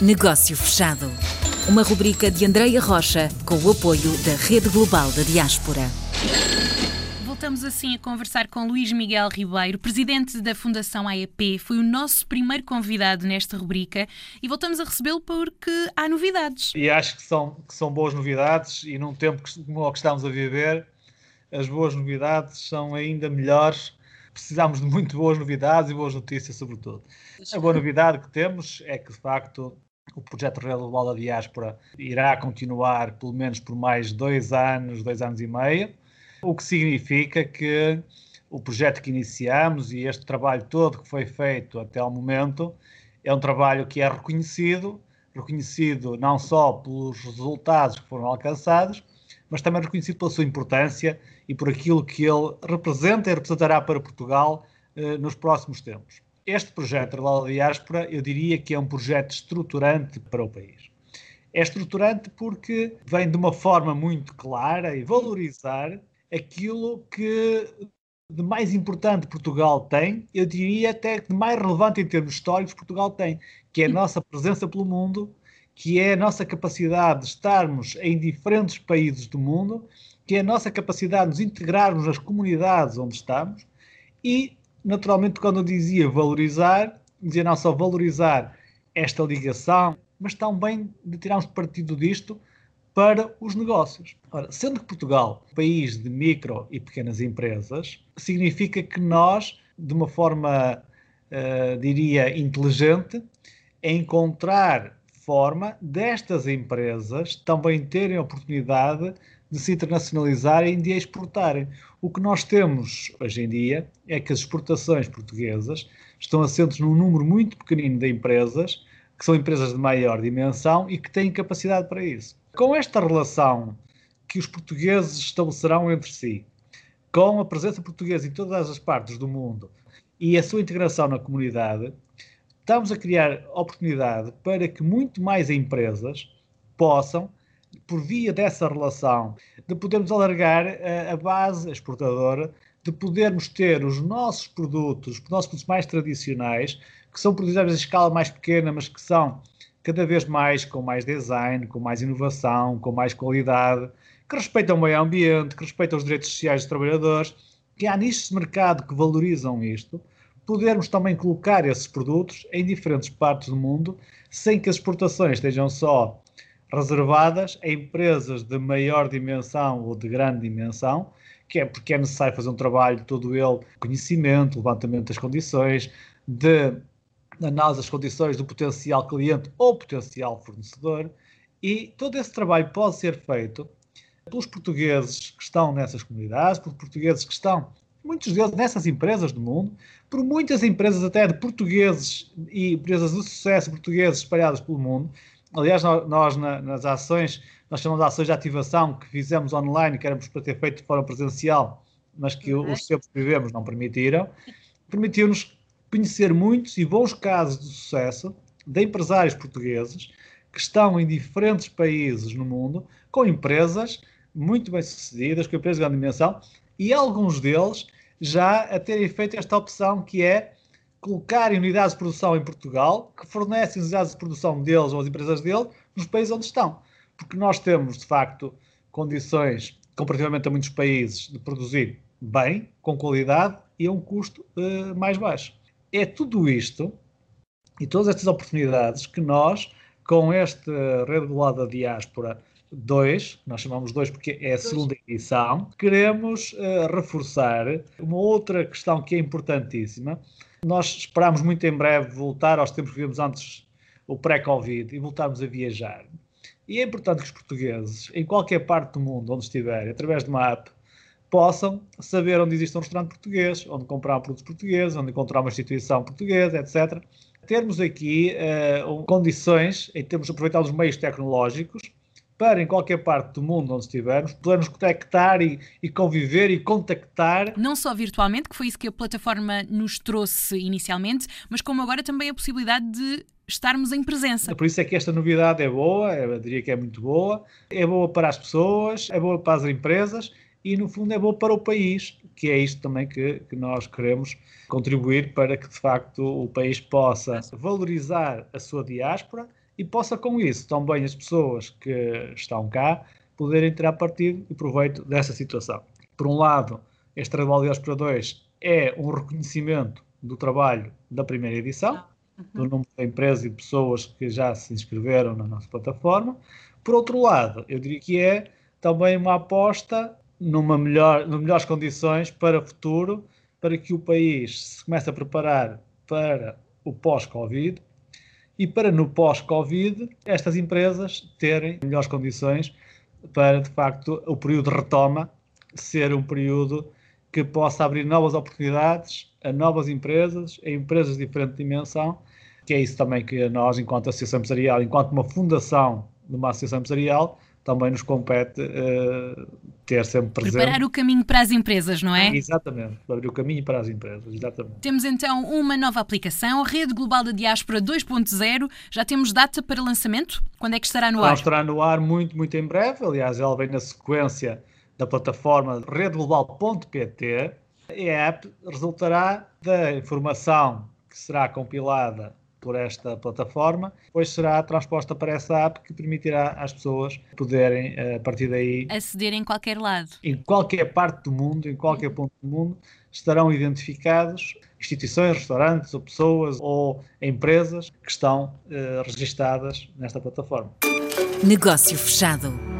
Negócio Fechado. Uma rubrica de Andreia Rocha com o apoio da Rede Global da Diaspora. Voltamos assim a conversar com Luís Miguel Ribeiro, presidente da Fundação AEP. Foi o nosso primeiro convidado nesta rubrica e voltamos a recebê-lo porque há novidades. E acho que são, que são boas novidades e num tempo como o que estamos a viver, as boas novidades são ainda melhores. Precisamos de muito boas novidades e boas notícias, sobretudo. A boa novidade que temos é que, de facto, o projeto Real Global da Diáspora irá continuar pelo menos por mais dois anos, dois anos e meio o que significa que o projeto que iniciamos e este trabalho todo que foi feito até ao momento é um trabalho que é reconhecido, reconhecido não só pelos resultados que foram alcançados, mas também reconhecido pela sua importância e por aquilo que ele representa e representará para Portugal eh, nos próximos tempos. Este projeto Relal da Diáspora, eu diria que é um projeto estruturante para o país. É estruturante porque vem de uma forma muito clara e valorizar aquilo que de mais importante Portugal tem, eu diria até de mais relevante em termos históricos Portugal tem, que é a nossa presença pelo mundo, que é a nossa capacidade de estarmos em diferentes países do mundo, que é a nossa capacidade de nos integrarmos nas comunidades onde estamos e, naturalmente, quando eu dizia valorizar, dizia não só valorizar esta ligação, mas também de tirarmos partido disto para os negócios. Ora, sendo que Portugal é um país de micro e pequenas empresas, significa que nós, de uma forma, uh, diria, inteligente, encontrar forma destas empresas também terem a oportunidade de se internacionalizarem e de exportarem. O que nós temos hoje em dia é que as exportações portuguesas estão assentes num número muito pequenino de empresas, que são empresas de maior dimensão e que têm capacidade para isso. Com esta relação que os portugueses estabelecerão entre si, com a presença portuguesa em todas as partes do mundo e a sua integração na comunidade, estamos a criar oportunidade para que muito mais empresas possam, por via dessa relação, de podermos alargar a, a base exportadora, de podermos ter os nossos produtos, os nossos produtos mais tradicionais, que são produzidos em escala mais pequena, mas que são cada vez mais com mais design, com mais inovação, com mais qualidade, que respeitam o meio ambiente, que respeitam os direitos sociais dos trabalhadores, que há nichos de mercado que valorizam isto, podermos também colocar esses produtos em diferentes partes do mundo, sem que as exportações estejam só reservadas a empresas de maior dimensão ou de grande dimensão, que é porque é necessário fazer um trabalho todo ele, conhecimento, levantamento das condições, de análise das condições do potencial cliente ou potencial fornecedor, e todo esse trabalho pode ser feito pelos portugueses que estão nessas comunidades, por portugueses que estão, muitos deles, nessas empresas do mundo, por muitas empresas até de portugueses e empresas de sucesso portugueses espalhadas pelo mundo. Aliás, nós, nas ações, nós chamamos de ações de ativação que fizemos online, que éramos para ter feito de forma presencial, mas que uhum. os tempos que vivemos não permitiram, permitiu-nos conhecer muitos e bons casos de sucesso de empresários portugueses que estão em diferentes países no mundo, com empresas muito bem sucedidas, com empresas de grande dimensão, e alguns deles já a terem feito esta opção que é colocarem unidades de produção em Portugal, que fornecem as unidades de produção deles ou as empresas deles nos países onde estão. Porque nós temos, de facto, condições, comparativamente a muitos países, de produzir bem, com qualidade e a um custo uh, mais baixo é tudo isto e todas estas oportunidades que nós, com esta rede regulada da diáspora 2, nós chamamos 2 porque é a segunda edição, queremos uh, reforçar uma outra questão que é importantíssima. Nós esperamos muito em breve voltar aos tempos que vivemos antes o pré-Covid e voltarmos a viajar. E é importante que os portugueses, em qualquer parte do mundo onde estiverem, através de uma app, possam saber onde existe um restaurante português, onde comprar produtos portugueses, onde encontrar uma instituição portuguesa, etc. Termos aqui uh, condições, em termos de aproveitar os meios tecnológicos, para em qualquer parte do mundo onde estivermos, podermos contactar e, e, conviver e contactar. Não só virtualmente, que foi isso que a plataforma nos trouxe inicialmente, mas como agora também a possibilidade de estarmos em presença. Por isso é que esta novidade é boa, eu diria que é muito boa, é boa para as pessoas, é boa para as empresas e, no fundo, é bom para o país, que é isto também que, que nós queremos contribuir para que, de facto, o país possa valorizar a sua diáspora e possa com isso também as pessoas que estão cá poderem tirar partido e proveito dessa situação. Por um lado, este Trabalho de para 2 é um reconhecimento do trabalho da primeira edição, uhum. do número de empresas e pessoas que já se inscreveram na nossa plataforma. Por outro lado, eu diria que é também uma aposta numa melhor, nas melhores condições para o futuro, para que o país se comece a preparar para o pós-Covid e para no pós-Covid estas empresas terem melhores condições para, de facto, o período de retoma ser um período que possa abrir novas oportunidades a novas empresas, a empresas de diferente dimensão, que é isso também que nós, enquanto associação empresarial, enquanto uma fundação de uma associação empresarial, também nos compete uh, ter sempre presente. Preparar o caminho para as empresas, não é? Exatamente, abrir o caminho para as empresas, exatamente. Temos então uma nova aplicação, Rede Global da Diáspora 2.0. Já temos data para lançamento? Quando é que estará no ar? estará no ar muito, muito em breve. Aliás, ela vem na sequência da plataforma redeglobal.pt. A app resultará da informação que será compilada por esta plataforma, depois será transposta para essa app que permitirá às pessoas poderem, eh, a partir daí, aceder em qualquer lado. Em qualquer parte do mundo, em qualquer ponto do mundo, estarão identificados instituições, restaurantes ou pessoas ou empresas que estão uh, registadas nesta plataforma. Negócio fechado.